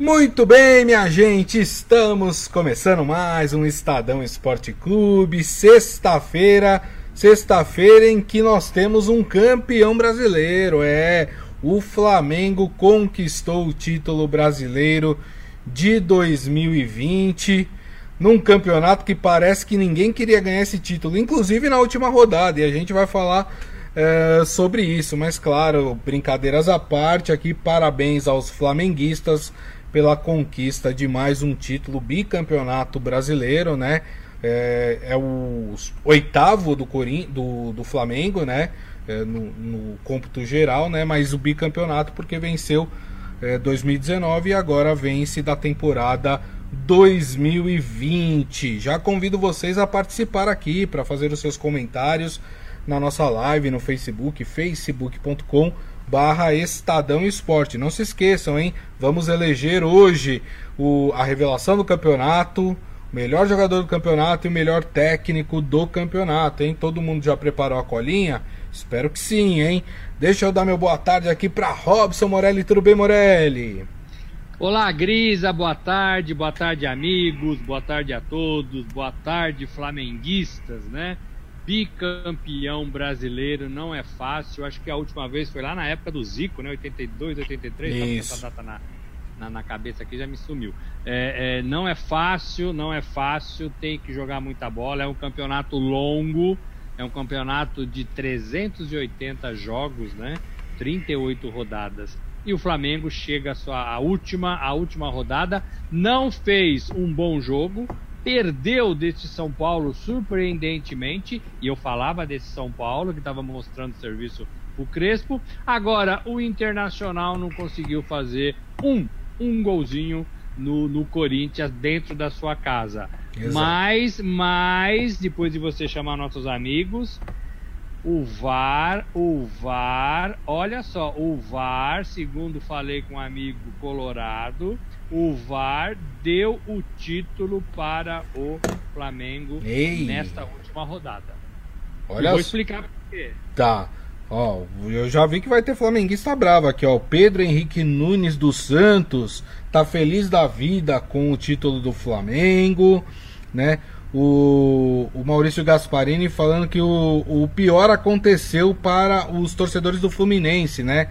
Muito bem, minha gente, estamos começando mais um Estadão Esporte Clube. Sexta-feira, sexta-feira em que nós temos um campeão brasileiro. É, o Flamengo conquistou o título brasileiro de 2020 num campeonato que parece que ninguém queria ganhar esse título, inclusive na última rodada, e a gente vai falar é, sobre isso. Mas, claro, brincadeiras à parte, aqui parabéns aos flamenguistas pela conquista de mais um título bicampeonato brasileiro, né? É, é o oitavo do, Corim, do, do Flamengo, né? É, no, no cômputo geral, né? Mas o bicampeonato porque venceu é, 2019 e agora vence da temporada 2020. Já convido vocês a participar aqui para fazer os seus comentários na nossa live no Facebook, facebook.com barra Estadão Esporte. Não se esqueçam, hein? Vamos eleger hoje o, a revelação do campeonato, o melhor jogador do campeonato e o melhor técnico do campeonato, hein? Todo mundo já preparou a colinha? Espero que sim, hein? Deixa eu dar meu boa tarde aqui para Robson Morelli. Tudo bem, Morelli? Olá, Grisa, boa tarde, boa tarde, amigos, boa tarde a todos, boa tarde, flamenguistas, né? Bicampeão brasileiro, não é fácil. Acho que a última vez foi lá na época do Zico, né? 82, 83, Isso. essa data na, na, na, cabeça aqui já me sumiu. É, é, não é fácil, não é fácil, tem que jogar muita bola. É um campeonato longo, é um campeonato de 380 jogos, né? 38 rodadas. E o Flamengo chega à sua a última, a última rodada, não fez um bom jogo, perdeu desse São Paulo surpreendentemente, e eu falava desse São Paulo que estava mostrando serviço o Crespo. Agora o Internacional não conseguiu fazer um, um golzinho no, no Corinthians dentro da sua casa. Exato. Mas, mas, depois de você chamar nossos amigos, o VAR, o VAR, olha só, o VAR, segundo falei com um amigo colorado, o VAR deu o título para o Flamengo Ei. nesta última rodada. Olha, vou explicar por quê. Tá. Ó, eu já vi que vai ter flamenguista bravo aqui, ó. O Pedro Henrique Nunes dos Santos tá feliz da vida com o título do Flamengo, né? O, o Maurício Gasparini falando que o, o pior aconteceu para os torcedores do Fluminense, né?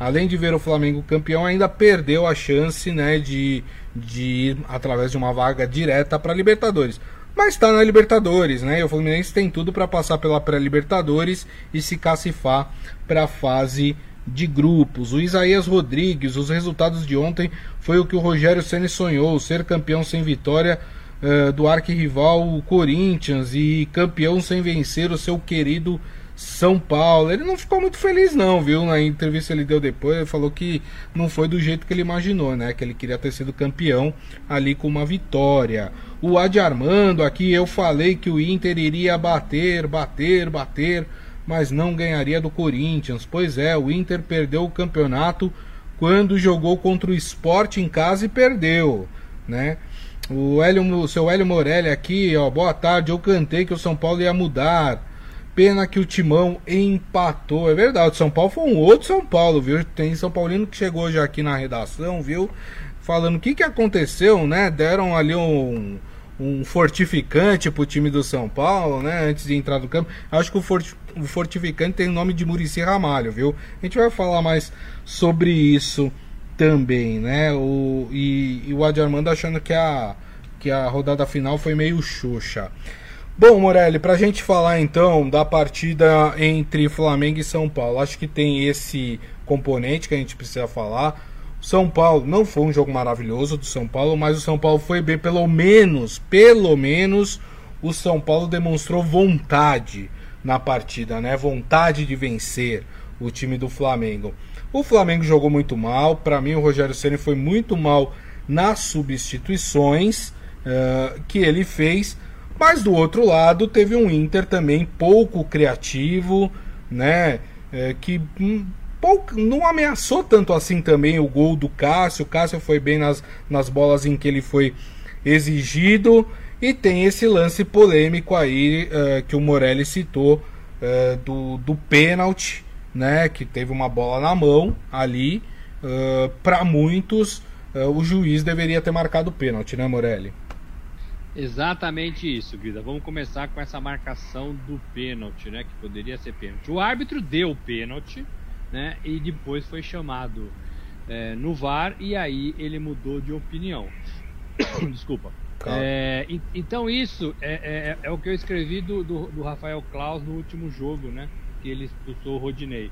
Além de ver o Flamengo campeão, ainda perdeu a chance né, de, de ir através de uma vaga direta para Libertadores. Mas está na Libertadores, né? E o Fluminense tem tudo para passar pela pré-Libertadores e se cacifar para a fase de grupos. O Isaías Rodrigues, os resultados de ontem foi o que o Rogério Ceni sonhou, ser campeão sem vitória uh, do arquirrival Corinthians e campeão sem vencer o seu querido são Paulo. Ele não ficou muito feliz, não, viu? Na entrevista ele deu depois, ele falou que não foi do jeito que ele imaginou, né? Que ele queria ter sido campeão ali com uma vitória. O Adi Armando, aqui eu falei que o Inter iria bater, bater, bater, mas não ganharia do Corinthians. Pois é, o Inter perdeu o campeonato quando jogou contra o Sport em casa e perdeu, né? O, Hélio, o seu Hélio Morelli aqui, ó, boa tarde. Eu cantei que o São Paulo ia mudar. Pena que o Timão empatou. É verdade, São Paulo foi um outro São Paulo, viu? Tem São Paulino que chegou já aqui na redação, viu? Falando o que, que aconteceu, né? Deram ali um, um fortificante pro time do São Paulo, né? Antes de entrar no campo. Acho que o, fort, o fortificante tem o nome de Murici Ramalho, viu? A gente vai falar mais sobre isso também, né? O, e, e o Adi Armando achando que a, que a rodada final foi meio xoxa. Bom, Morelli, para a gente falar então da partida entre Flamengo e São Paulo, acho que tem esse componente que a gente precisa falar. São Paulo não foi um jogo maravilhoso do São Paulo, mas o São Paulo foi bem, pelo menos, pelo menos o São Paulo demonstrou vontade na partida, né? Vontade de vencer o time do Flamengo. O Flamengo jogou muito mal, para mim o Rogério Ceni foi muito mal nas substituições uh, que ele fez mas do outro lado, teve um Inter também pouco criativo, né? É, que hum, pouco, não ameaçou tanto assim também o gol do Cássio. O Cássio foi bem nas, nas bolas em que ele foi exigido. E tem esse lance polêmico aí uh, que o Morelli citou uh, do, do pênalti, né? Que teve uma bola na mão ali. Uh, Para muitos o juiz deveria ter marcado o pênalti, né, Morelli? Exatamente isso, Guida. Vamos começar com essa marcação do pênalti, né? Que poderia ser pênalti. O árbitro deu o pênalti, né? E depois foi chamado é, no VAR e aí ele mudou de opinião. Desculpa. É, então isso é, é, é, o que eu escrevi do, do, do, Rafael Klaus no último jogo, né? Que ele expulsou o Rodinei.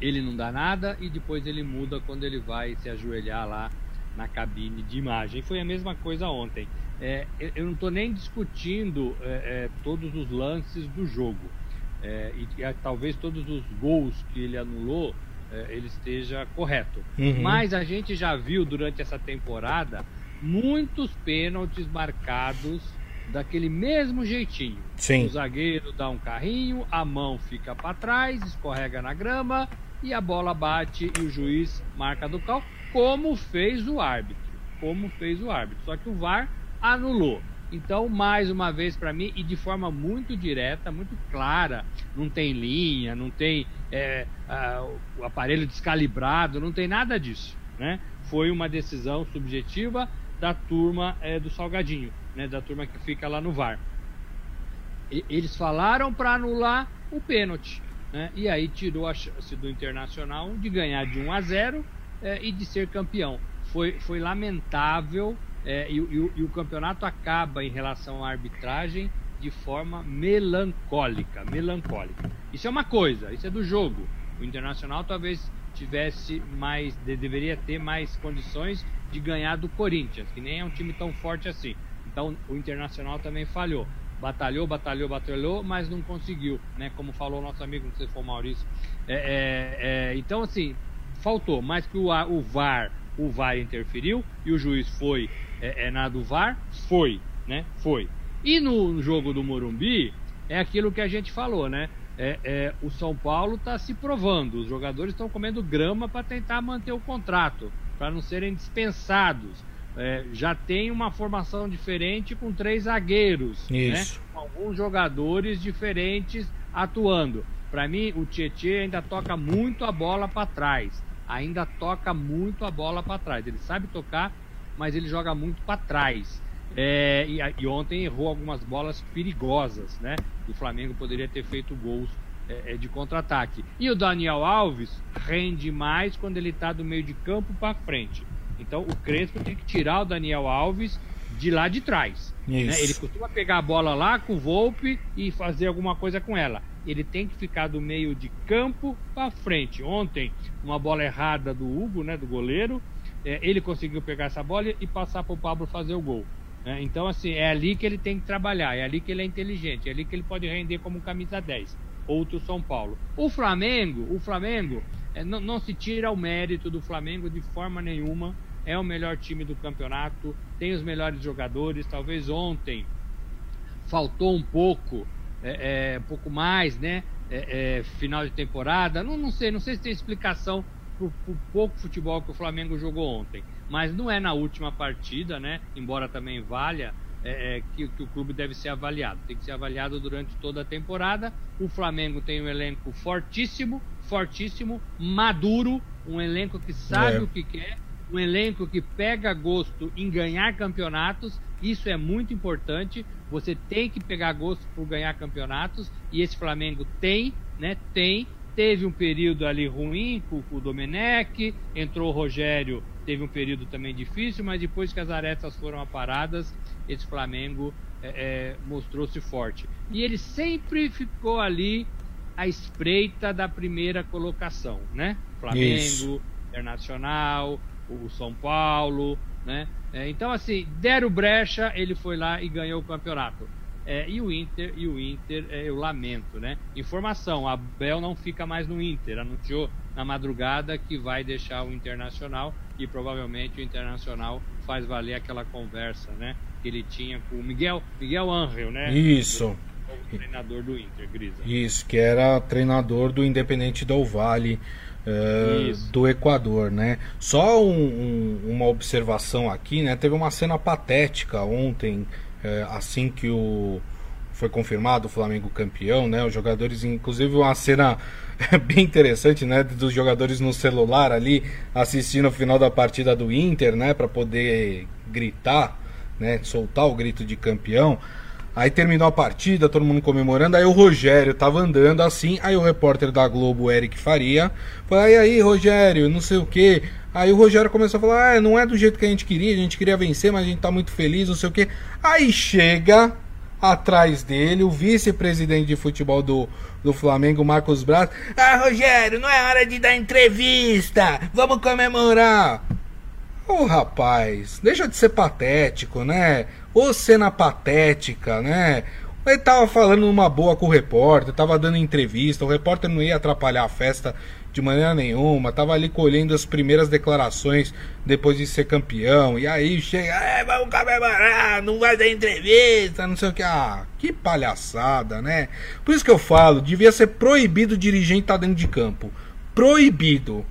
Ele não dá nada e depois ele muda quando ele vai se ajoelhar lá na cabine de imagem. Foi a mesma coisa ontem. É, eu não estou nem discutindo é, é, todos os lances do jogo. É, e, e, talvez todos os gols que ele anulou ele esteja correto. Uhum. Mas a gente já viu durante essa temporada muitos pênaltis marcados daquele mesmo jeitinho. Sim. O zagueiro dá um carrinho, a mão fica para trás, escorrega na grama e a bola bate e o juiz marca do cal, como fez o árbitro. Como fez o árbitro. Só que o VAR anulou. Então, mais uma vez para mim, e de forma muito direta, muito clara, não tem linha, não tem é, a, o aparelho descalibrado, não tem nada disso. Né? Foi uma decisão subjetiva da turma é, do Salgadinho, né, da turma que fica lá no VAR. E, eles falaram para anular o pênalti, né, e aí tirou a chance do Internacional de ganhar de 1 a 0 é, e de ser campeão. Foi, foi lamentável é, e, e, e o campeonato acaba em relação à arbitragem de forma melancólica, melancólica. Isso é uma coisa, isso é do jogo. O Internacional talvez tivesse mais, deveria ter mais condições de ganhar do Corinthians, que nem é um time tão forte assim. Então o Internacional também falhou. Batalhou, batalhou, batalhou, mas não conseguiu, né? Como falou nosso amigo, não sei se foi o Maurício. É, é, é, então, assim, faltou. Mais que o, o VAR, o VAR interferiu e o juiz foi é, é, na do VAR, foi, né? Foi. E no jogo do Morumbi, é aquilo que a gente falou, né? É, é, o São Paulo está se provando. Os jogadores estão comendo grama para tentar manter o contrato para não serem dispensados. É, já tem uma formação diferente com três zagueiros, né? com alguns jogadores diferentes atuando. Para mim, o Tietchan ainda toca muito a bola para trás. Ainda toca muito a bola para trás. Ele sabe tocar, mas ele joga muito para trás. É, e, e, ontem errou algumas bolas perigosas, né? O Flamengo poderia ter feito gols é, é, de contra-ataque. E o Daniel Alves rende mais quando ele está do meio de campo para frente. Então o Crespo tem que tirar o Daniel Alves de lá de trás. Né? Ele costuma pegar a bola lá com o Volpe e fazer alguma coisa com ela. Ele tem que ficar do meio de campo para frente. Ontem, uma bola errada do Hugo, né, do goleiro, é, ele conseguiu pegar essa bola e passar para o Pablo fazer o gol. Né? Então, assim, é ali que ele tem que trabalhar, é ali que ele é inteligente, é ali que ele pode render como camisa 10 outro São Paulo. O Flamengo, o Flamengo, é, não, não se tira o mérito do Flamengo de forma nenhuma. É o melhor time do campeonato, tem os melhores jogadores. Talvez ontem faltou um pouco, é, é, um pouco mais, né? É, é, final de temporada. Não, não sei, não sei se tem explicação pro, pro pouco futebol que o Flamengo jogou ontem. Mas não é na última partida, né? Embora também valha é, é, que, que, o clube deve ser avaliado. Tem que ser avaliado durante toda a temporada. O Flamengo tem um elenco fortíssimo, fortíssimo, maduro, um elenco que sabe é. o que quer, um elenco que pega gosto em ganhar campeonatos. Isso é muito importante. Você tem que pegar gosto por ganhar campeonatos e esse Flamengo tem, né? Tem. Teve um período ali ruim com, com o Domenech, entrou o Rogério, teve um período também difícil, mas depois que as arestas foram aparadas, esse Flamengo é, é, mostrou-se forte. E ele sempre ficou ali à espreita da primeira colocação, né? Flamengo, Isso. Internacional, o São Paulo, né? É, então assim, deram brecha, ele foi lá e ganhou o campeonato. É, e o Inter, e o Inter, é, eu lamento, né? Informação: a Bel não fica mais no Inter. Anunciou na madrugada que vai deixar o Internacional e provavelmente o Internacional faz valer aquela conversa, né? que ele tinha com o Miguel, Miguel Angel, né? Isso. O treinador do Inter, Grisa. Isso, que era treinador do Independente Del Vale uh, do Equador, né? Só um, um, uma observação aqui, né? Teve uma cena patética ontem, uh, assim que o foi confirmado o Flamengo campeão, né? Os jogadores, inclusive uma cena bem interessante, né? Dos jogadores no celular ali assistindo o final da partida do Inter, né? Para poder gritar, né? Soltar o grito de campeão. Aí terminou a partida, todo mundo comemorando. Aí o Rogério tava andando assim. Aí o repórter da Globo, Eric Faria, falou: e aí, Rogério, não sei o que. Aí o Rogério começou a falar: ah, não é do jeito que a gente queria, a gente queria vencer, mas a gente tá muito feliz, não sei o que. Aí chega atrás dele o vice-presidente de futebol do, do Flamengo, Marcos Braz. Ah, Rogério, não é hora de dar entrevista, vamos comemorar. Ô oh, rapaz, deixa de ser patético, né? Ô cena patética, né? Ele tava falando numa boa com o repórter, tava dando entrevista, o repórter não ia atrapalhar a festa de maneira nenhuma, tava ali colhendo as primeiras declarações depois de ser campeão, e aí chega, é, vamos comemorar, não vai dar entrevista, não sei o que. Ah, que palhaçada, né? Por isso que eu falo, devia ser proibido o dirigente estar tá dentro de campo. Proibido.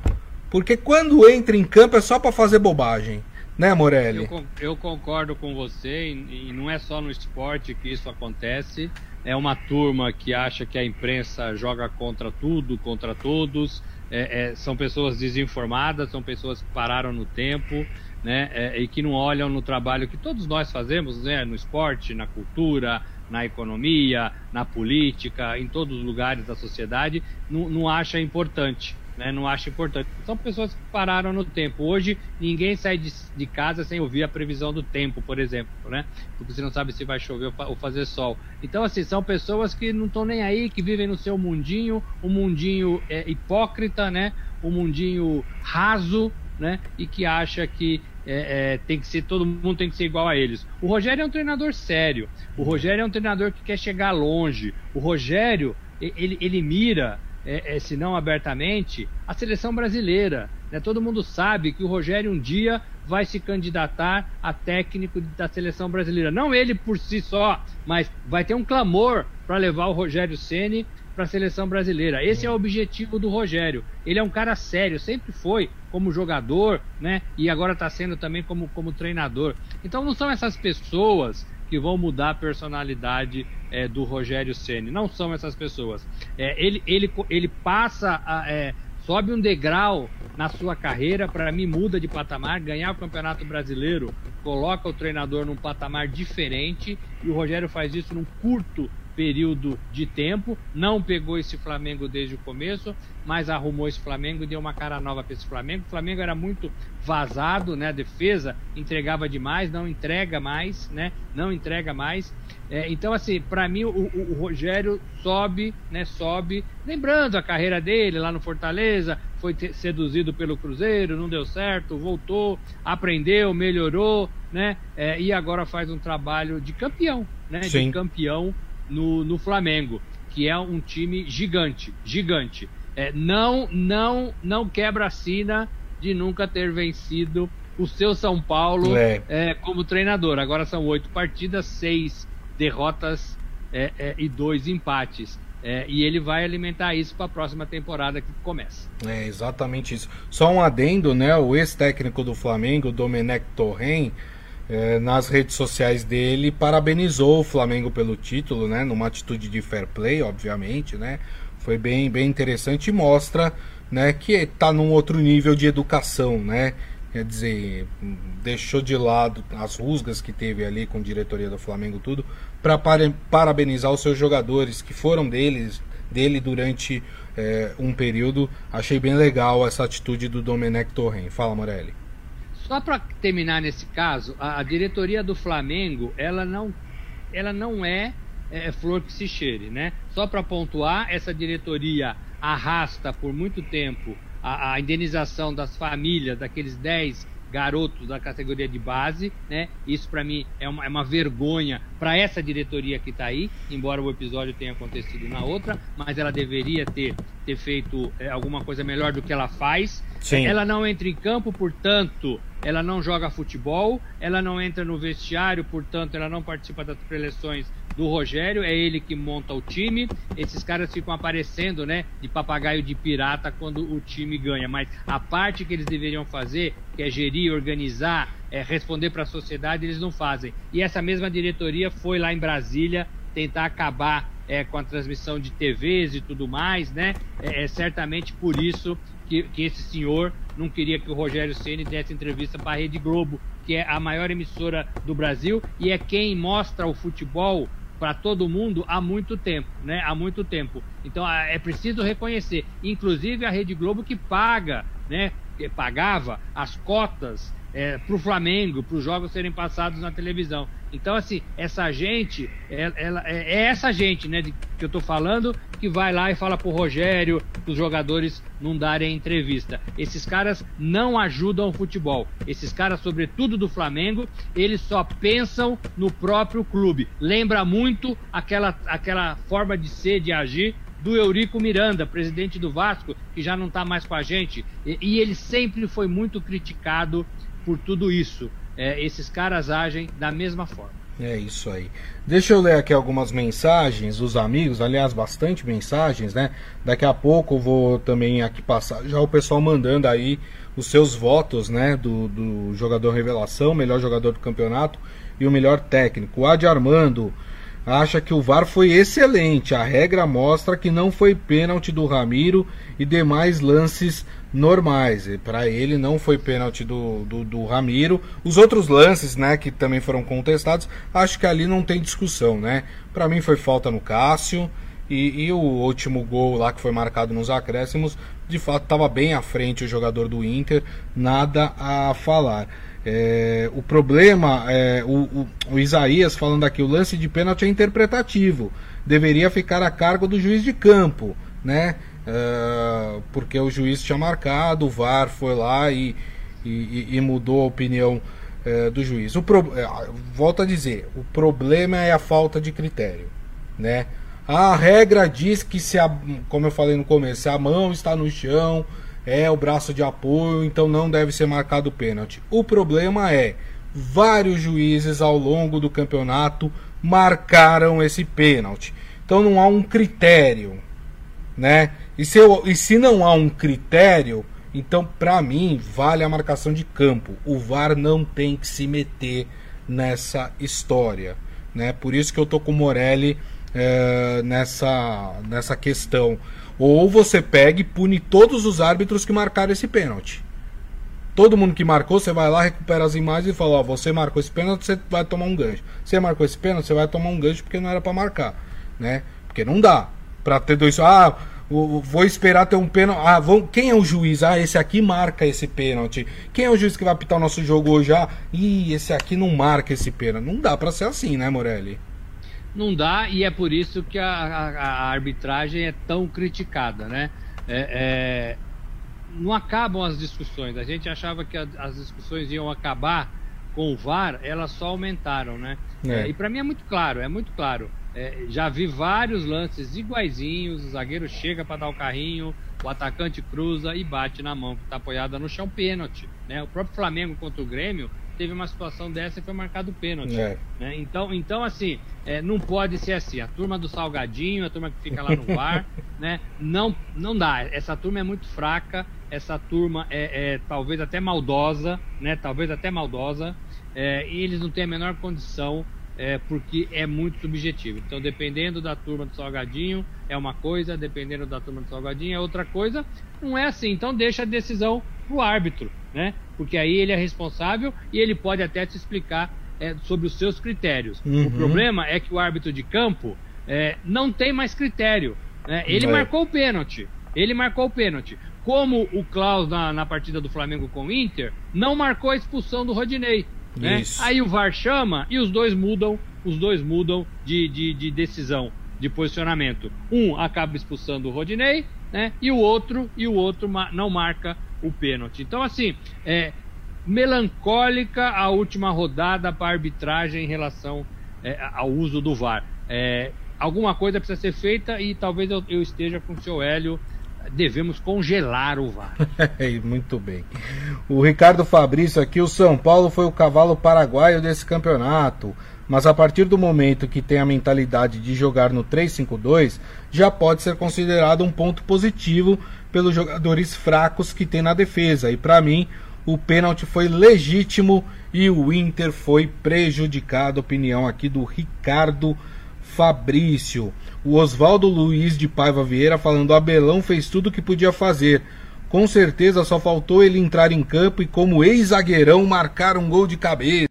Porque quando entra em campo é só para fazer bobagem. Né, Morelli? Eu, eu, concordo com você, e não é só no esporte que isso acontece. É uma turma que acha que a imprensa joga contra tudo, contra todos. É, é, são pessoas desinformadas, são pessoas que pararam no tempo, né? É, e que não olham no trabalho que todos nós fazemos, né? No esporte, na cultura, na economia, na política, em todos os lugares da sociedade, não, não acha importante né, não acho importante. São pessoas que pararam no tempo. Hoje, ninguém sai de, de, casa sem ouvir a previsão do tempo, por exemplo, né? Porque você não sabe se vai chover ou fazer sol. Então, assim, são pessoas que não estão nem aí, que vivem no seu mundinho, um mundinho é, hipócrita, né? Um mundinho raso, né? E que acha que é, é, tem que ser todo mundo tem que ser igual a eles. O Rogério é um treinador sério. O Rogério é um treinador que quer chegar longe. O Rogério ele, ele mira é, é, se não abertamente, a seleção brasileira. Né? Todo mundo sabe que o Rogério um dia vai se candidatar a técnico da seleção brasileira. Não ele por si só, mas vai ter um clamor para levar o Rogério Ceni para a seleção brasileira. Esse é o objetivo do Rogério. Ele é um cara sério, sempre foi como jogador, né? E agora está sendo também como, como treinador. Então não são essas pessoas que vão mudar a personalidade é, do Rogério Ceni. Não são essas pessoas. É, ele, ele, ele passa, a, é, sobe um degrau na sua carreira, para mim muda de patamar, ganhar o Campeonato Brasileiro, coloca o treinador num patamar diferente e o Rogério faz isso num curto período de tempo, não pegou esse Flamengo desde o começo, mas arrumou esse Flamengo e deu uma cara nova para esse Flamengo. O Flamengo era muito vazado, né? A defesa entregava demais, não entrega mais, né? Não entrega mais. É, então, assim, para mim o, o, o, Rogério sobe, né? Sobe, lembrando a carreira dele lá no Fortaleza, foi seduzido pelo Cruzeiro, não deu certo, voltou, aprendeu, melhorou, né? É, e agora faz um trabalho de campeão, né? Sim. De campeão no, no Flamengo, que é um time gigante, gigante. É, não, não, não quebra a sina de nunca ter vencido o seu São Paulo é. É, como treinador. Agora são oito partidas, seis derrotas é, é, e dois empates. É, e ele vai alimentar isso para a próxima temporada que começa. É exatamente isso. Só um adendo, né? O ex-técnico do Flamengo, Domenech Torren, é, nas redes sociais dele, parabenizou o Flamengo pelo título, né? Numa atitude de fair play, obviamente, né? Foi bem, bem interessante e mostra né, que está num outro nível de educação, né? Quer dizer, deixou de lado as rusgas que teve ali com a diretoria do Flamengo tudo, para parabenizar os seus jogadores que foram deles, dele durante é, um período. Achei bem legal essa atitude do Domenech Torren. Fala, Morelli. Só para terminar nesse caso, a, a, diretoria do Flamengo, ela não, ela não é, é flor que se cheire, né? Só para pontuar, essa diretoria arrasta por muito tempo a, a indenização das famílias daqueles 10 garotos da categoria de base, né? Isso para mim é uma, é uma vergonha para essa diretoria que está aí, embora o episódio tenha acontecido na outra, mas ela deveria ter, ter feito é, alguma coisa melhor do que ela faz. Sim. Ela não entra em campo, portanto, ela não joga futebol, ela não entra no vestiário, portanto, ela não participa das preleções do Rogério, é ele que monta o time. Esses caras ficam aparecendo, né, de papagaio de pirata quando o time ganha, mas a parte que eles deveriam fazer, que é gerir, organizar, é responder para a sociedade, eles não fazem. E essa mesma diretoria foi lá em Brasília tentar acabar é, com a transmissão de TVs e tudo mais, né? É, é certamente por isso que, que, esse senhor não queria que o Rogério Ceni desse entrevista para a Rede Globo, que é a maior emissora do Brasil e é quem mostra o futebol para todo mundo há muito tempo, né? Há muito tempo. Então é preciso reconhecer, inclusive a Rede Globo que paga, né? Que pagava as cotas é, para o Flamengo, para os jogos serem passados na televisão. Então, assim, essa gente, é, ela, é, é essa gente, né, de, que eu estou falando, que vai lá e fala pro Rogério, os jogadores não darem entrevista. Esses caras não ajudam o futebol. Esses caras, sobretudo do Flamengo, eles só pensam no próprio clube. Lembra muito aquela, aquela forma de ser, de agir do Eurico Miranda, presidente do Vasco, que já não está mais com a gente, e, e ele sempre foi muito criticado por tudo isso. É, esses caras agem da mesma forma. É isso aí. Deixa eu ler aqui algumas mensagens dos amigos, aliás, bastante mensagens, né? Daqui a pouco vou também aqui passar já o pessoal mandando aí os seus votos, né? Do, do jogador revelação, melhor jogador do campeonato e o melhor técnico. O Adi Armando acha que o VAR foi excelente. A regra mostra que não foi pênalti do Ramiro e demais lances normais. Para ele não foi pênalti do, do, do, Ramiro. Os outros lances, né, que também foram contestados, acho que ali não tem discussão, né? Para mim foi falta no Cássio. E, e, o último gol lá que foi marcado nos acréscimos, de fato estava bem à frente o jogador do Inter, nada a falar. É, o problema, é, o, o, o, Isaías falando aqui, o lance de pênalti é interpretativo, deveria ficar a cargo do juiz de campo, né? É, porque o juiz tinha marcado, o VAR foi lá e, e, e mudou a opinião é, do juiz. O pro, é, volto a dizer, o problema é a falta de critério, né? A regra diz que se a, como eu falei no começo, se a mão está no chão, é o braço de apoio, então não deve ser marcado pênalti. O problema é vários juízes ao longo do campeonato marcaram esse pênalti. Então não há um critério, né? E se, eu, e se não há um critério, então para mim vale a marcação de campo. O VAR não tem que se meter nessa história, né? Por isso que eu tô com o Morelli é, nessa nessa questão. Ou você pega e pune todos os árbitros que marcaram esse pênalti. Todo mundo que marcou, você vai lá, recupera as imagens e fala: Ó, você marcou esse pênalti, você vai tomar um gancho. Você marcou esse pênalti, você vai tomar um gancho porque não era para marcar, né? Porque não dá para ter dois. Ah, vou esperar ter um pênalti. Ah, vão, quem é o juiz? Ah, esse aqui marca esse pênalti. Quem é o juiz que vai apitar o nosso jogo hoje? Ah, ih, esse aqui não marca esse pênalti. Não dá para ser assim, né, Morelli? Não dá e é por isso que a, a, a arbitragem é tão criticada, né? É, é, não acabam as discussões. A gente achava que a, as discussões iam acabar com o VAR, elas só aumentaram, né? É. É, e para mim é muito claro, é muito claro. É, já vi vários lances iguaizinhos, o zagueiro chega para dar o carrinho, o atacante cruza e bate na mão que está apoiada no chão, pênalti. Né? O próprio Flamengo contra o Grêmio teve uma situação dessa e foi marcado pênalti. É. Né? Então, então, assim, é, não pode ser assim. A turma do Salgadinho, a turma que fica lá no bar, né? Não, não dá. Essa turma é muito fraca, essa turma é, é talvez até maldosa, né? Talvez até maldosa. É, e eles não têm a menor condição é, porque é muito subjetivo. Então, dependendo da turma do Salgadinho, é uma coisa, dependendo da turma do Salgadinho, é outra coisa. Não é assim. Então, deixa a decisão pro árbitro né? Porque aí ele é responsável e ele pode até te explicar é, sobre os seus critérios. Uhum. O problema é que o árbitro de campo é, não tem mais critério. Né? Ele é. marcou o pênalti. Ele marcou o pênalti. Como o Klaus na, na, partida do Flamengo com o Inter não marcou a expulsão do Rodinei. Né? Aí o VAR chama e os dois mudam, os dois mudam de, de, de decisão, de posicionamento. Um acaba expulsando o Rodinei, né? E o outro e o outro não marca o pênalti. Então, assim, é melancólica a última rodada para a arbitragem em relação é, ao uso do VAR. É, alguma coisa precisa ser feita e talvez eu, eu esteja com o seu Hélio. Devemos congelar o VAR. Muito bem. O Ricardo Fabrício aqui, o São Paulo foi o cavalo paraguaio desse campeonato mas a partir do momento que tem a mentalidade de jogar no 3-5-2, já pode ser considerado um ponto positivo pelos jogadores fracos que tem na defesa. E para mim, o pênalti foi legítimo e o Inter foi prejudicado. Opinião aqui do Ricardo Fabrício. O Oswaldo Luiz de Paiva Vieira falando: Abelão fez tudo o que podia fazer. Com certeza só faltou ele entrar em campo e, como ex-zagueirão, marcar um gol de cabeça.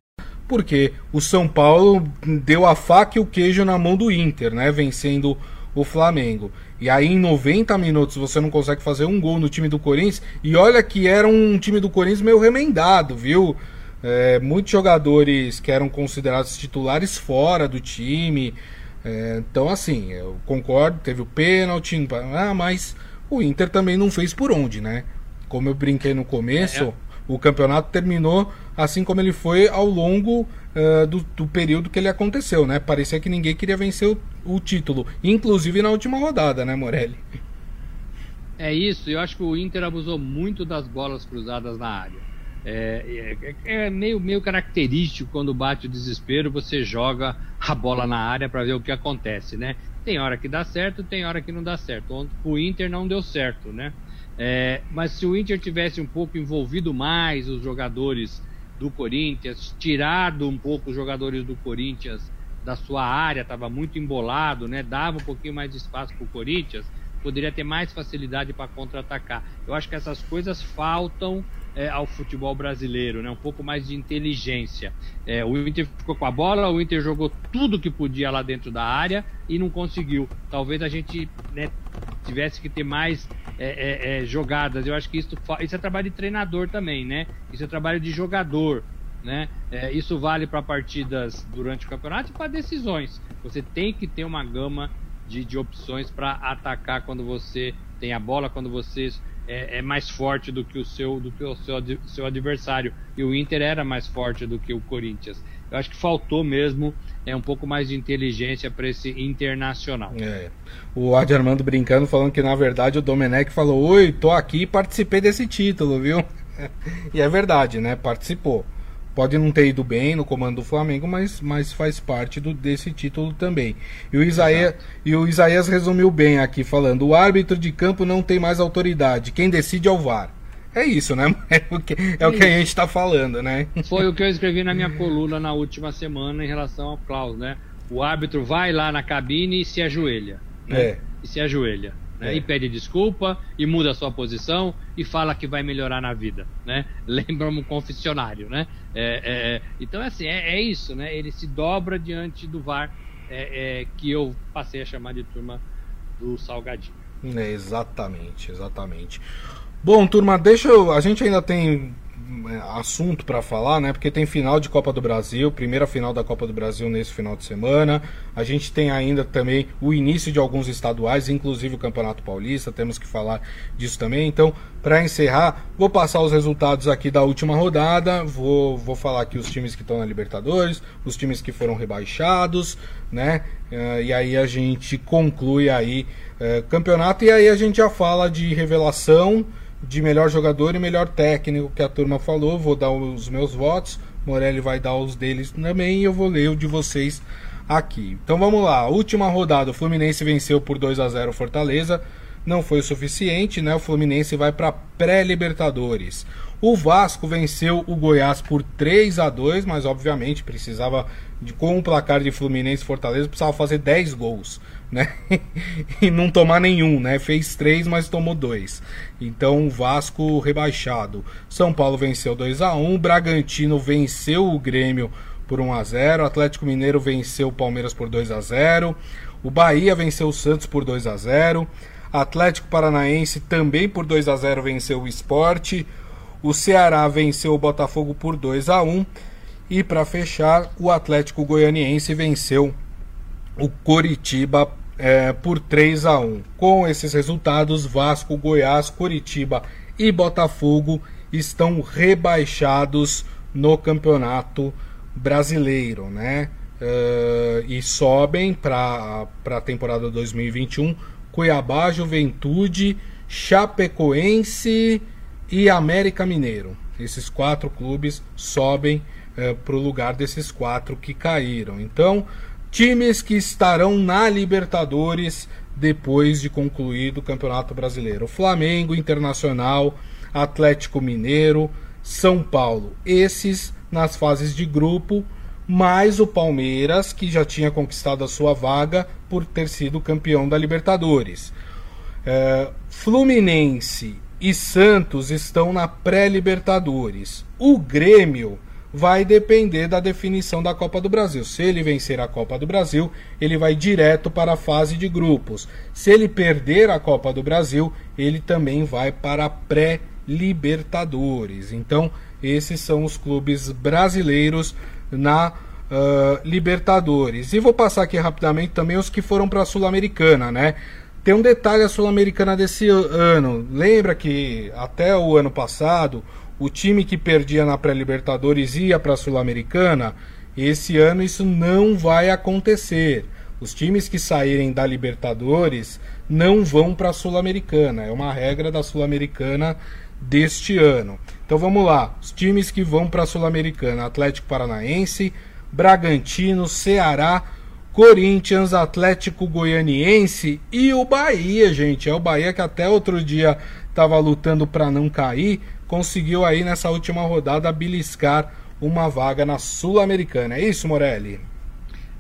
Porque o São Paulo deu a faca e o queijo na mão do Inter, né? Vencendo o Flamengo. E aí em 90 minutos você não consegue fazer um gol no time do Corinthians. E olha que era um time do Corinthians meio remendado, viu? É, muitos jogadores que eram considerados titulares fora do time. É, então, assim, eu concordo, teve o pênalti, ah, mas o Inter também não fez por onde, né? Como eu brinquei no começo, é, o campeonato terminou assim como ele foi ao longo uh, do, do, período que ele aconteceu, né? Parecia que ninguém queria vencer o, o, título, inclusive na última rodada, né, Morelli? É isso, eu acho que o Inter abusou muito das bolas cruzadas na área. É, é, é, meio, meio característico quando bate o desespero, você joga a bola na área para ver o que acontece, né? Tem hora que dá certo, tem hora que não dá certo. O Inter não deu certo, né? É, mas se o Inter tivesse um pouco envolvido mais os jogadores do Corinthians, tirado um pouco os jogadores do Corinthians da sua área, estava muito embolado, né? Dava um pouquinho mais de espaço para o Corinthians, poderia ter mais facilidade para contra-atacar. Eu acho que essas coisas faltam é, ao futebol brasileiro, né? Um pouco mais de inteligência. É, o Inter ficou com a bola, o Inter jogou tudo que podia lá dentro da área e não conseguiu. Talvez a gente né, tivesse que ter mais é, é, é jogadas. Eu acho que isso, isso é trabalho de treinador também, né? Isso é trabalho de jogador. Né? É, isso vale para partidas durante o campeonato e para decisões. Você tem que ter uma gama de, de opções para atacar quando você tem a bola, quando você é, é, mais forte do que o seu do que o seu, seu adversário e o Inter era mais forte do que o Corinthians. Eu acho que faltou mesmo é um pouco mais de inteligência para esse internacional. É. O Adi Armando brincando falando que na verdade o Domenech falou: "Oi, tô aqui e participei desse título, viu?" e é verdade, né? Participou. Pode não ter ido bem no comando do Flamengo, mas, mas faz parte do, desse título também. E o, Isaías, e o Isaías resumiu bem aqui, falando: o árbitro de campo não tem mais autoridade, quem decide é o VAR. É isso, né? É o que, é o que a gente está falando, né? Foi o que eu escrevi na minha coluna na última semana em relação ao Klaus, né? O árbitro vai lá na cabine e se ajoelha. Né? É. E se ajoelha né? É. e pede desculpa e muda a sua posição e fala que vai melhorar na vida, né? Lembra um confessionário, né? É, é, então assim é, é, isso, né? Ele se dobra diante do VAR é, é, que eu passei a chamar de turma do Salgadinho. É, exatamente, exatamente. Bom, turma, deixa eu. A gente ainda tem é, assunto para falar, né? Porque tem final de Copa do Brasil, primeira final da Copa do Brasil nesse final de semana. A gente tem ainda também o início de alguns estaduais, inclusive o Campeonato Paulista, temos que falar disso também. Então, para encerrar, vou passar os resultados aqui da última rodada, vou, vou falar aqui os times que estão na Libertadores, os times que foram rebaixados, né? Uh, e aí a gente conclui aí uh, campeonato e aí a gente já fala de revelação de melhor jogador e melhor técnico que a turma falou. Vou dar os meus votos. Morelli vai dar os deles também e eu vou ler o de vocês aqui. Então vamos lá. Última rodada, o Fluminense venceu por 2 a 0 Fortaleza. Não foi o suficiente, né? O Fluminense vai para pré-Libertadores. O Vasco venceu o Goiás por 3 a 2, mas obviamente precisava de com o placar de Fluminense e Fortaleza precisava fazer 10 gols né? e não tomar nenhum, né? Fez três, mas tomou dois. Então, Vasco rebaixado. São Paulo venceu 2 a 1 Bragantino venceu o Grêmio por 1 a 0 Atlético Mineiro venceu o Palmeiras por 2 a 0 O Bahia venceu o Santos por 2 a 0 Atlético Paranaense também por 2 a 0 venceu o Esporte. O Ceará venceu o Botafogo por 2 a 1 E para fechar, o Atlético Goianiense venceu o Coritiba é, por 3 a 1. Com esses resultados, Vasco, Goiás, Coritiba e Botafogo estão rebaixados no Campeonato Brasileiro, né? Uh, e sobem para a temporada 2021 Cuiabá, Juventude, Chapecoense e América Mineiro. Esses quatro clubes sobem uh, para o lugar desses quatro que caíram. Então, times que estarão na Libertadores depois de concluído o Campeonato Brasileiro: Flamengo, Internacional, Atlético Mineiro, São Paulo. Esses nas fases de grupo mais o Palmeiras, que já tinha conquistado a sua vaga por ter sido campeão da Libertadores. É, Fluminense e Santos estão na pré-Libertadores. O Grêmio vai depender da definição da Copa do Brasil. Se ele vencer a Copa do Brasil, ele vai direto para a fase de grupos. Se ele perder a Copa do Brasil, ele também vai para a pré-Libertadores. Então, esses são os clubes brasileiros na uh, Libertadores. E vou passar aqui rapidamente também os que foram para a Sul-Americana, né? Tem um detalhe a Sul-Americana desse ano. Lembra que até o ano passado o time que perdia na pré-Libertadores ia para a Sul-Americana? Esse ano isso não vai acontecer. Os times que saírem da Libertadores não vão para a Sul-Americana. É uma regra da Sul-Americana deste ano. Então vamos lá. Os times que vão para a Sul-Americana: Atlético Paranaense, Bragantino, Ceará, Corinthians, Atlético Goianiense e o Bahia, gente. É o Bahia que até outro dia estava lutando para não cair, conseguiu aí nessa última rodada beliscar uma vaga na Sul-Americana. É isso, Morelli?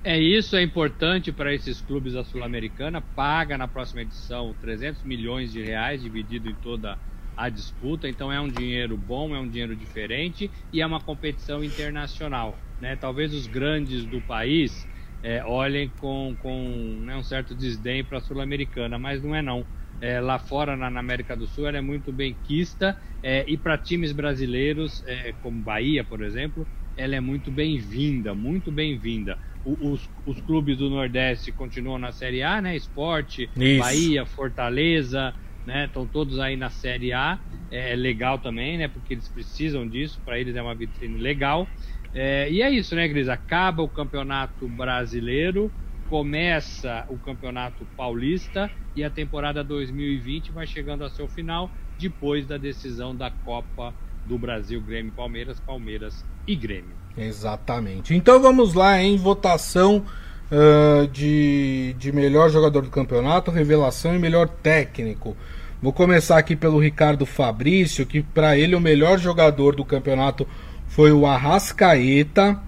É isso, é importante para esses clubes da Sul-Americana. Paga na próxima edição 300 milhões de reais, dividido em toda a disputa. Então é um dinheiro bom, é um dinheiro diferente e é uma competição internacional. Né? Talvez os grandes do país é, olhem com, com né, um certo desdém para a Sul-Americana, mas não é não. É, lá fora, na, na, América do Sul, ela é muito bem quista é, e para times brasileiros, é, como Bahia, por exemplo, ela é muito bem-vinda, muito bem-vinda. Os, os, clubes do Nordeste continuam na Série A, né? Esporte, Isso. Bahia, Fortaleza, né? Estão todos aí na Série A. É, é legal também, né? Porque eles precisam disso, para eles é uma vitrine legal. É, e é isso, né, Gris? Acaba o campeonato brasileiro, começa o campeonato paulista e a temporada 2020 vai chegando ao seu final depois da decisão da Copa do Brasil, Grêmio Palmeiras, Palmeiras e Grêmio. Exatamente. Então vamos lá em votação uh, de, de melhor jogador do campeonato, revelação e melhor técnico. Vou começar aqui pelo Ricardo Fabrício, que para ele o melhor jogador do campeonato foi o Arrascaeta.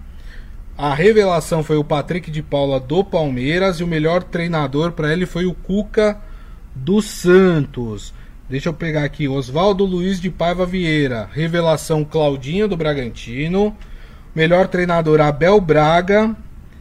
A revelação foi o Patrick de Paula do Palmeiras e o melhor treinador para ele foi o Cuca do Santos. Deixa eu pegar aqui Oswaldo Luiz de Paiva Vieira, revelação Claudinho do Bragantino, melhor treinador Abel Braga,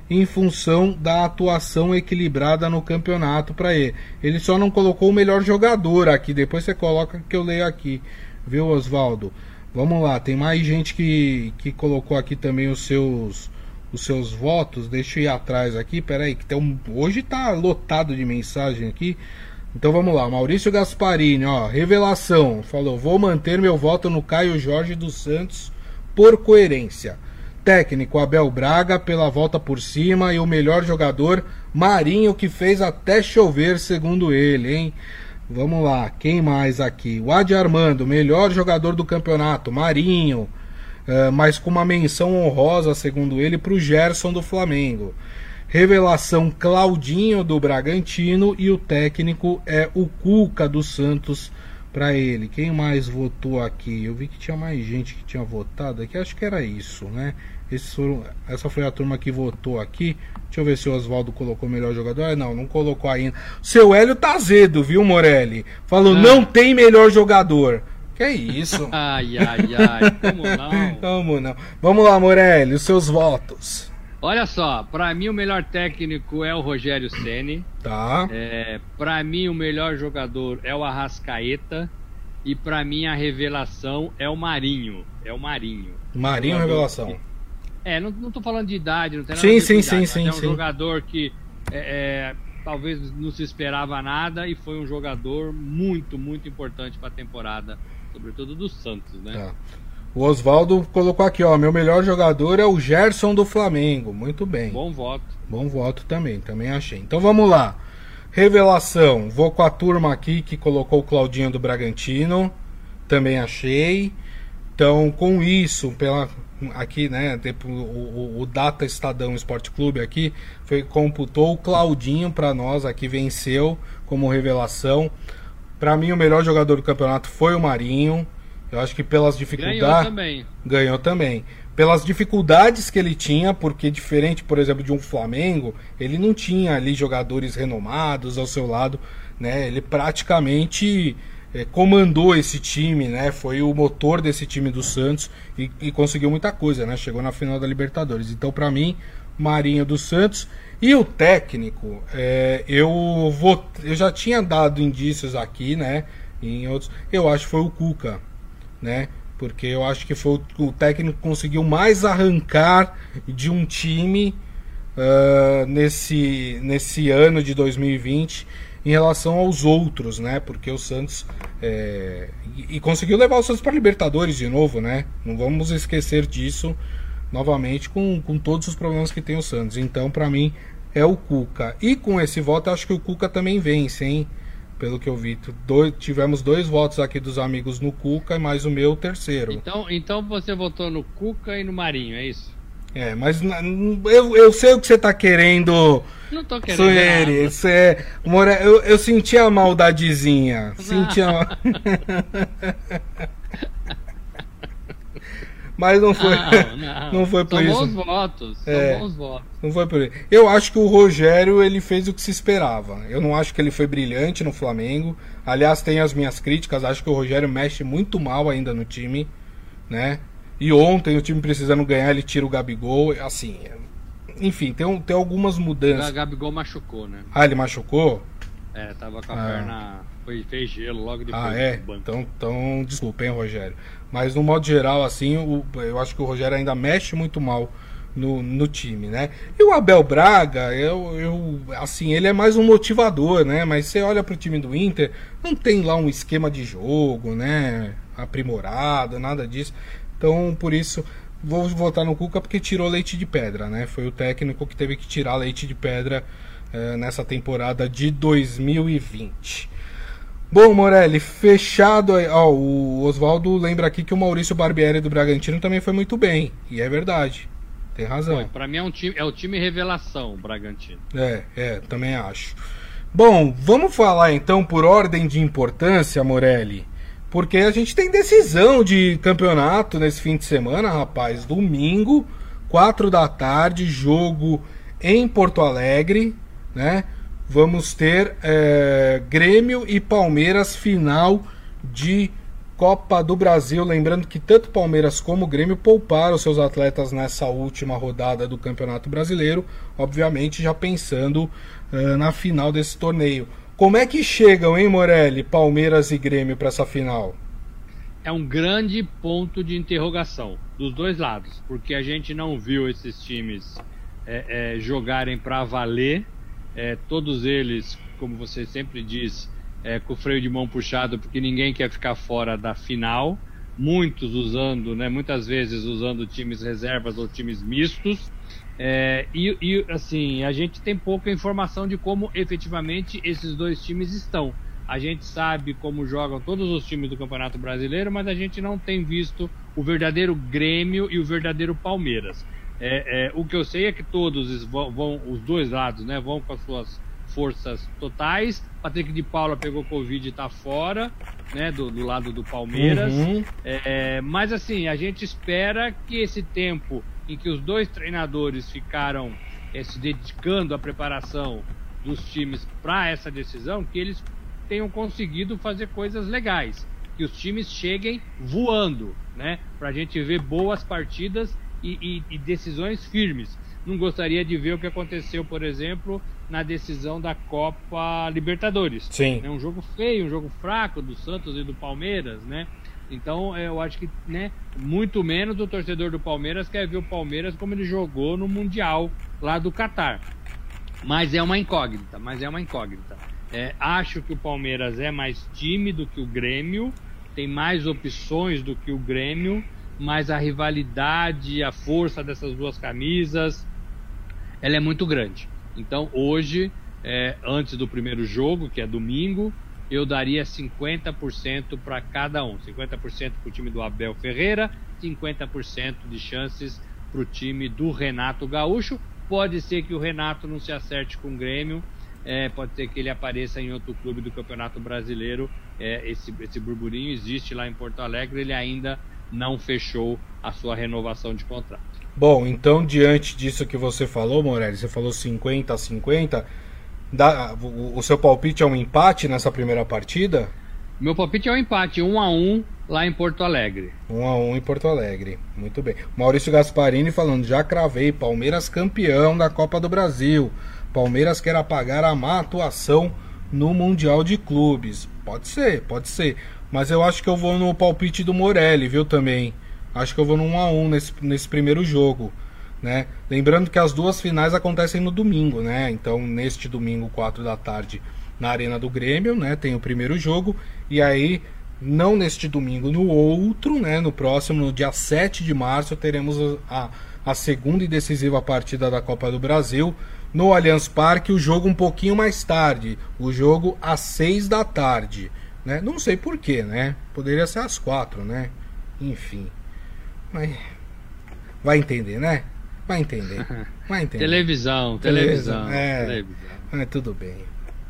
em função da atuação equilibrada no campeonato para ele. Ele só não colocou o melhor jogador aqui, depois você coloca que eu leio aqui, viu, Oswaldo? Vamos lá, tem mais gente que, que colocou aqui também os seus os seus votos. Deixa eu ir atrás aqui, peraí, que tem um, hoje tá lotado de mensagem aqui. Então vamos lá, Maurício Gasparini, ó, revelação, falou: "Vou manter meu voto no Caio Jorge dos Santos por coerência." Técnico Abel Braga pela volta por cima e o melhor jogador Marinho que fez até chover, segundo ele, hein? Vamos lá, quem mais aqui? O Adi Armando, melhor jogador do campeonato, Marinho, uh, mas com uma menção honrosa, segundo ele, para o Gerson do Flamengo. Revelação Claudinho do Bragantino e o técnico é o Cuca do Santos para ele. Quem mais votou aqui? Eu vi que tinha mais gente que tinha votado aqui, acho que era isso, né? Foram, essa foi a turma que votou aqui. Deixa eu ver se o Oswaldo colocou o melhor jogador. Ah, não, não colocou ainda. Seu Hélio tá azedo, viu, Morelli? Falou, ah. não tem melhor jogador. Que isso? ai, ai, ai. Como não? Como não? Vamos lá, Morelli, os seus votos. Olha só, para mim o melhor técnico é o Rogério Ceni. Tá. É, para mim o melhor jogador é o Arrascaeta e para mim a revelação é o Marinho. É o Marinho. Marinho é revelação. Que é, não, não tô falando de idade, não tem nada sim, a ver sim, com idade, sim, sim, é um sim. jogador que é, é, talvez não se esperava nada e foi um jogador muito, muito importante para a temporada, sobretudo do Santos, né? É. O Oswaldo colocou aqui, ó, meu melhor jogador é o Gerson do Flamengo. Muito bem. Bom voto. Bom voto também, também achei. Então vamos lá. Revelação, vou com a turma aqui que colocou o Claudinho do Bragantino. Também achei. Então, com isso, pela aqui, né, tipo, o, o, Data Estadão Esporte Clube aqui foi computou o Claudinho para nós aqui venceu como revelação. Para mim o melhor jogador do campeonato foi o Marinho. Eu acho que pelas dificuldades ganhou também. Ganhou também. pelas dificuldades que ele tinha, porque diferente, por exemplo, de um Flamengo, ele não tinha ali jogadores renomados ao seu lado, né? Ele praticamente é, comandou esse time, né? Foi o motor desse time do Santos e, e conseguiu muita coisa, né? Chegou na final da Libertadores. Então, para mim, Marinho dos Santos e o técnico, é, eu vou, eu já tinha dado indícios aqui, né? Em outros, eu acho que foi o Cuca, né? porque eu acho que foi o, o técnico que conseguiu mais arrancar de um time uh, nesse, nesse ano de 2020 em relação aos outros, né? Porque o Santos é, e, e, conseguiu levar o Santos para Libertadores de novo, né? Não vamos esquecer disso novamente com, com todos os problemas que tem o Santos. Então, para mim é o Cuca. E com esse voto, acho que o Cuca também vence, hein? pelo que eu vi. Dois, tivemos dois votos aqui dos amigos no Cuca e mais o meu terceiro. Então, então você votou no Cuca e no Marinho, é isso? É, mas eu, eu sei o que você tá querendo. Não tô querendo. Sueri, você, More, eu, eu senti a maldadezinha. Senti a... Mas não foi. Não, não. não foi por são isso. Bons votos, é, bons votos. Não foi por isso. Eu acho que o Rogério ele fez o que se esperava. Eu não acho que ele foi brilhante no Flamengo. Aliás, tenho as minhas críticas. Acho que o Rogério mexe muito mal ainda no time, né? E ontem o time precisando ganhar, ele tira o Gabigol. Assim, enfim, tem, tem algumas mudanças. O Gabigol machucou, né? Ah, ele machucou? É, tava com a ah. perna. Foi, fez gelo logo depois ah, é? Então, então, desculpa, hein, Rogério. Mas no modo geral, assim, o, eu acho que o Rogério ainda mexe muito mal no, no time, né? E o Abel Braga, eu, eu, assim, ele é mais um motivador, né? Mas você olha pro time do Inter, não tem lá um esquema de jogo, né? Aprimorado, nada disso. Então, por isso, vou votar no Cuca porque tirou leite de pedra, né? Foi o técnico que teve que tirar leite de pedra eh, nessa temporada de 2020. Bom, Morelli, fechado aí. Ó, o Oswaldo lembra aqui que o Maurício Barbieri do Bragantino também foi muito bem. E é verdade. Tem razão. Para mim é, um time, é o time revelação, o Bragantino. É, é, também acho. Bom, vamos falar então por ordem de importância, Morelli. Porque a gente tem decisão de campeonato nesse fim de semana, rapaz. Domingo, 4 da tarde, jogo em Porto Alegre, né? vamos ter é, Grêmio e Palmeiras final de Copa do Brasil. Lembrando que tanto Palmeiras como Grêmio pouparam seus atletas nessa última rodada do Campeonato Brasileiro, obviamente já pensando na final desse torneio. Como é que chegam, hein, Morelli, Palmeiras e Grêmio para essa final? É um grande ponto de interrogação dos dois lados, porque a gente não viu esses times é, é, jogarem para valer é, todos eles, como você sempre diz, é, com o freio de mão puxado, porque ninguém quer ficar fora da final. Muitos usando, né, muitas vezes usando times reservas ou times mistos. É, e, e, assim, a gente tem pouca informação de como efetivamente esses dois times estão. A gente sabe como jogam todos os times do Campeonato Brasileiro, mas a gente não tem visto o verdadeiro Grêmio e o verdadeiro Palmeiras. É, é, o que eu sei é que todos vão, vão, os dois lados, né, vão com as suas forças totais. Patrick de Paula pegou Covid e está fora, né, do, do, lado do Palmeiras. Uhum. É, mas assim, a gente espera que esse tempo em que os dois treinadores ficaram é, se dedicando à preparação dos times para essa decisão, que eles tenham conseguido fazer coisas legais, que os times cheguem voando, né, para a gente ver boas partidas e, e, e decisões firmes. Não gostaria de ver o que aconteceu, por exemplo, na decisão da Copa Libertadores. Sim. É um jogo feio, um jogo fraco do Santos e do Palmeiras, né? Então eu acho que, né, muito menos o torcedor do Palmeiras quer ver o Palmeiras como ele jogou no Mundial lá do Catar. Mas é uma incógnita, mas é uma incógnita. É, acho que o Palmeiras é mais time do que o Grêmio, tem mais opções do que o Grêmio mas a rivalidade, a força dessas duas camisas, ela é muito grande. Então hoje, é, antes do primeiro jogo, que é domingo, eu daria 50% para cada um. 50% para o time do Abel Ferreira, 50% de chances para o time do Renato Gaúcho. Pode ser que o Renato não se acerte com o Grêmio, é, pode ser que ele apareça em outro clube do Campeonato Brasileiro. É, esse, esse burburinho existe lá em Porto Alegre, ele ainda não fechou a sua renovação de contrato. Bom, então diante disso que você falou, Morelli, você falou 50 a 50, dá, o, o seu palpite é um empate nessa primeira partida? Meu palpite é um empate, 1 a 1 lá em Porto Alegre. 1 a 1 em Porto Alegre. Muito bem. Maurício Gasparini falando, já cravei, Palmeiras campeão da Copa do Brasil. Palmeiras quer apagar a má atuação no Mundial de Clubes. Pode ser, pode ser. Mas eu acho que eu vou no palpite do Morelli, viu, também. Acho que eu vou no 1 a 1 nesse, nesse primeiro jogo, né? Lembrando que as duas finais acontecem no domingo, né? Então, neste domingo, 4 da tarde, na Arena do Grêmio, né? Tem o primeiro jogo e aí não neste domingo, no outro, né, no próximo, no dia 7 de março, teremos a, a segunda e decisiva partida da Copa do Brasil no Allianz Parque, o jogo um pouquinho mais tarde, o jogo às 6 da tarde, né? Não sei porquê, né? Poderia ser às 4, né? Enfim. Mas vai entender, né? Vai entender. Vai entender. televisão, televisão, televisão. É, televisão. é tudo bem.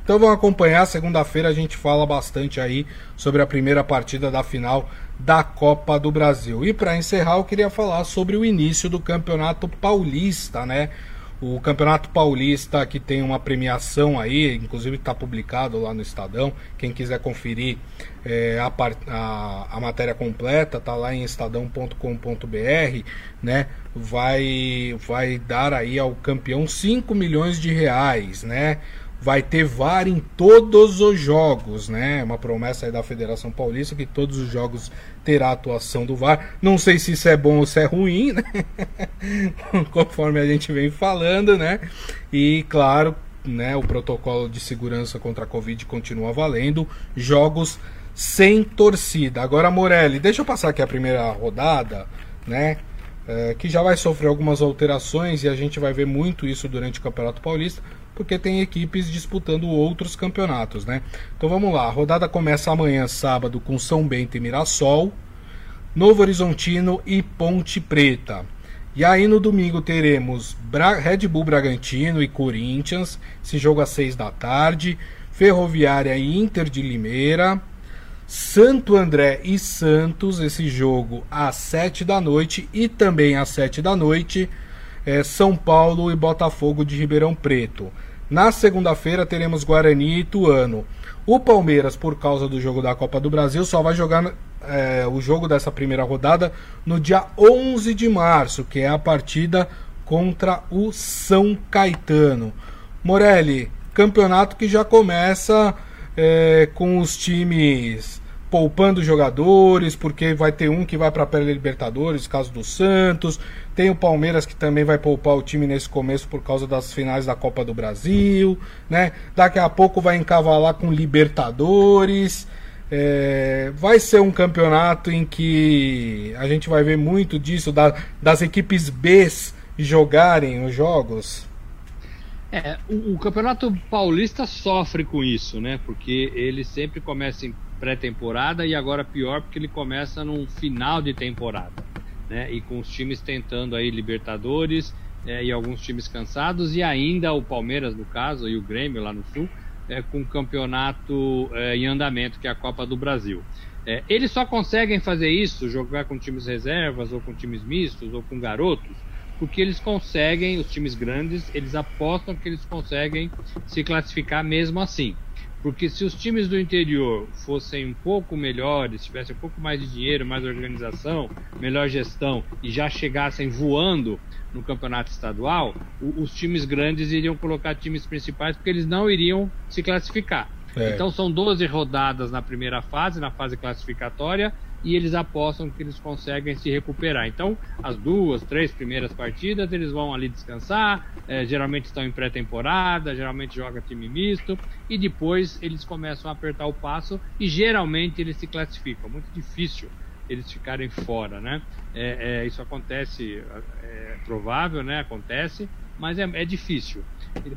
Então vamos acompanhar. Segunda-feira a gente fala bastante aí sobre a primeira partida da final da Copa do Brasil. E para encerrar, eu queria falar sobre o início do Campeonato Paulista, né? O Campeonato Paulista que tem uma premiação aí, inclusive está publicado lá no Estadão. Quem quiser conferir é, a, a, a, matéria completa, tá lá em estadão.com.br, né? Vai, vai dar aí ao campeão 5 milhões de reais, né? Vai ter VAR em todos os jogos, né? Uma promessa aí da Federação Paulista que todos os jogos terá atuação do VAR. Não sei se isso é bom ou se é ruim, né? Conforme a gente vem falando, né? E claro, né, o protocolo de segurança contra a Covid continua valendo. Jogos sem torcida. Agora, Morelli, deixa eu passar aqui a primeira rodada, né? É, que já vai sofrer algumas alterações e a gente vai ver muito isso durante o Campeonato Paulista porque tem equipes disputando outros campeonatos, né? Então vamos lá, a rodada começa amanhã, sábado, com São Bento e Mirassol, Novo Horizontino e Ponte Preta. E aí no domingo teremos Bra Red Bull Bragantino e Corinthians, esse jogo às 6 da tarde, Ferroviária e Inter de Limeira, Santo André e Santos, esse jogo às 7 da noite e também às 7 da noite, é, São Paulo e Botafogo de Ribeirão Preto. Na segunda-feira teremos Guarani e Ituano. O Palmeiras, por causa do jogo da Copa do Brasil, só vai jogar é, o jogo dessa primeira rodada no dia 11 de março, que é a partida contra o São Caetano. Morelli, campeonato que já começa é, com os times poupando jogadores, porque vai ter um que vai para a Pré-Libertadores, caso do Santos. Tem o Palmeiras que também vai poupar o time nesse começo por causa das finais da Copa do Brasil, né? Daqui a pouco vai encavalar com Libertadores. É, vai ser um campeonato em que a gente vai ver muito disso, da, das equipes B jogarem os jogos. É, o, o, Campeonato Paulista sofre com isso, né? Porque ele sempre começa em pré-temporada e agora pior porque ele começa num final de temporada, né? E com os times tentando aí Libertadores é, e alguns times cansados e ainda o Palmeiras no caso e o Grêmio lá no Sul é, com o campeonato é, em andamento que é a Copa do Brasil. É, eles só conseguem fazer isso, jogar com times reservas ou com times mistos ou com garotos, porque eles conseguem, os times grandes, eles apostam que eles conseguem se classificar mesmo assim. Porque se os times do interior fossem um pouco melhores, tivessem um pouco mais de dinheiro, mais organização, melhor gestão e já chegassem voando no campeonato estadual, os times grandes iriam colocar times principais porque eles não iriam se classificar. É. Então são 12 rodadas na primeira fase, na fase classificatória, e eles apostam que eles conseguem se recuperar. Então, as duas, três primeiras partidas, eles vão ali descansar, é, geralmente estão em pré-temporada, geralmente joga time misto, e depois eles começam a apertar o passo e geralmente eles se classificam. Muito difícil eles ficarem fora, né? É, é, isso acontece, é provável, né? Acontece, mas é, é difícil.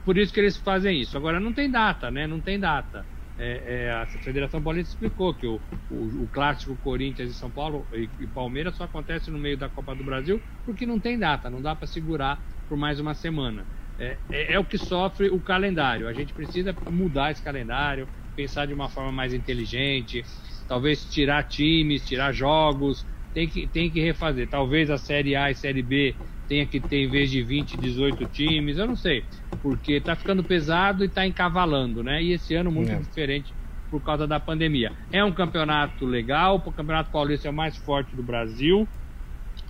Por isso que eles fazem isso. Agora não tem data, né? Não tem data é, é, a Federação Paulista explicou que o, o, o, clássico Corinthians e São Paulo e, e, Palmeiras só acontece no meio da Copa do Brasil porque não tem data, não dá para segurar por mais uma semana. É, é, é, o que sofre o calendário. A gente precisa mudar esse calendário, pensar de uma forma mais inteligente, talvez tirar times, tirar jogos, tem que, tem que refazer. Talvez a Série A e Série B tenha que ter, em vez de 20, 18 times, eu não sei. Porque tá ficando pesado e tá encavalando, né? E esse ano muito é. diferente por causa da pandemia. É um campeonato legal, o Campeonato Paulista é o mais forte do Brasil,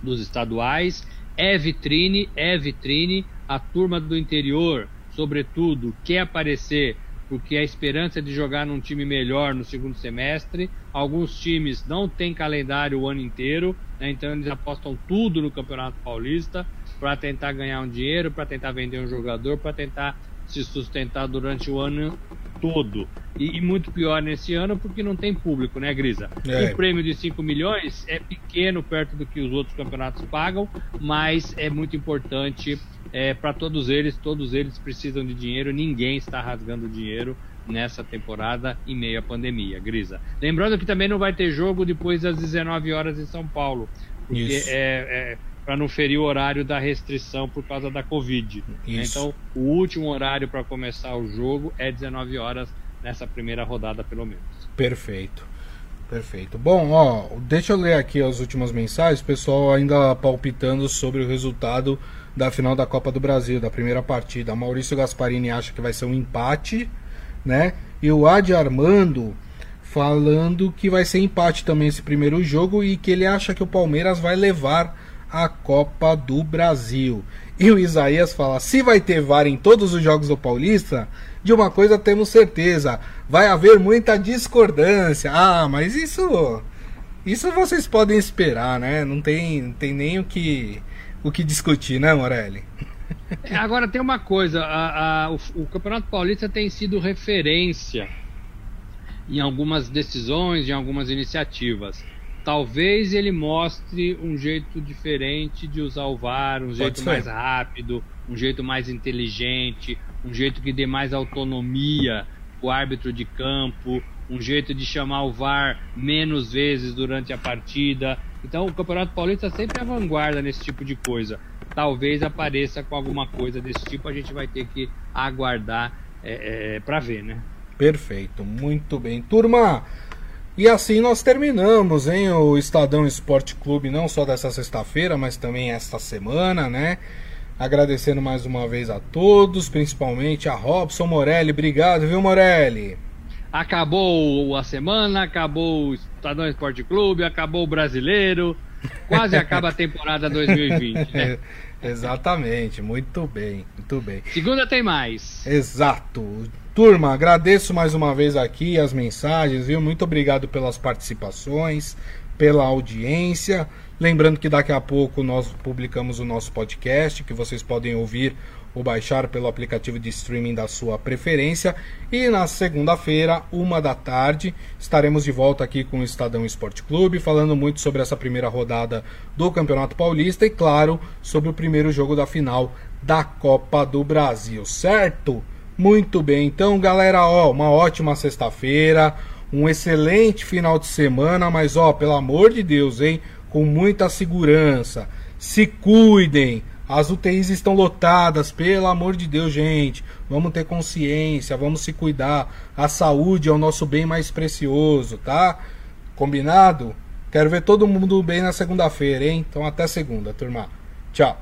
dos estaduais. É vitrine, é vitrine. A turma do interior, sobretudo, quer aparecer porque a esperança é de jogar num time melhor no segundo semestre. Alguns times não têm calendário o ano inteiro, né? então eles apostam tudo no Campeonato Paulista para tentar ganhar um dinheiro, para tentar vender um jogador, para tentar se sustentar durante o ano todo. E, e, muito pior nesse ano porque não tem público, né, Grisa? É. O prêmio de 5 milhões é pequeno perto do que os outros campeonatos pagam, mas é muito importante é, para todos eles, todos eles precisam de dinheiro, ninguém está rasgando dinheiro nessa temporada em meio à pandemia, Grisa. Lembrando que também não vai ter jogo depois das 19 horas em São Paulo, porque Isso. é, é para não ferir o horário da restrição por causa da Covid. Né? Então, o último horário para começar o jogo é 19 horas nessa primeira rodada, pelo menos. Perfeito. Perfeito. Bom, ó, deixa eu ler aqui as últimas mensagens, o pessoal ainda palpitando sobre o resultado da final da Copa do Brasil, da primeira partida. Maurício Gasparini acha que vai ser um empate, né? E o Adi Armando falando que vai ser empate também esse primeiro jogo e que ele acha que o Palmeiras vai levar a Copa do Brasil. E o Isaías fala: se vai ter VAR em todos os jogos do Paulista, de uma coisa temos certeza: vai haver muita discordância. Ah, mas isso. Isso vocês podem esperar, né? Não tem, não tem nem o que o que discutir, né, Morelli? É, agora tem uma coisa, a, a, o, o, Campeonato Paulista tem sido referência em algumas decisões, em algumas iniciativas. Talvez ele mostre um jeito diferente de usar o VAR, um Pode jeito ser. mais rápido, um jeito mais inteligente, um jeito que dê mais autonomia o árbitro de campo, um jeito de chamar o VAR menos vezes durante a partida. Então o Campeonato Paulista sempre é vanguarda nesse tipo de coisa. Talvez apareça com alguma coisa desse tipo, a gente vai ter que aguardar é, é, para ver, né? Perfeito, muito bem. Turma, e assim nós terminamos, hein, o Estadão Esporte Clube, não só dessa sexta-feira, mas também esta semana, né? Agradecendo mais uma vez a todos, principalmente a Robson Morelli. Obrigado, viu, Morelli? Acabou a semana, acabou o Estadão Esporte Clube, acabou o brasileiro, quase acaba a temporada 2020. Né? Exatamente, muito bem, muito bem. Segunda tem mais. Exato. Turma, agradeço mais uma vez aqui as mensagens, viu? Muito obrigado pelas participações, pela audiência. Lembrando que daqui a pouco nós publicamos o nosso podcast, que vocês podem ouvir ou baixar pelo aplicativo de streaming da sua preferência. E na segunda-feira, uma da tarde, estaremos de volta aqui com o Estadão Esporte Clube, falando muito sobre essa primeira rodada do Campeonato Paulista e, claro, sobre o primeiro jogo da final da Copa do Brasil, certo? Muito bem, então, galera, ó, uma ótima sexta-feira, um excelente final de semana, mas ó, pelo amor de Deus, hein? Com muita segurança. Se cuidem as UTIs estão lotadas, pelo amor de Deus, gente. Vamos ter consciência, vamos se cuidar. A saúde é o nosso bem mais precioso, tá? Combinado? Quero ver todo mundo bem na segunda-feira, hein? Então até segunda, turma. Tchau.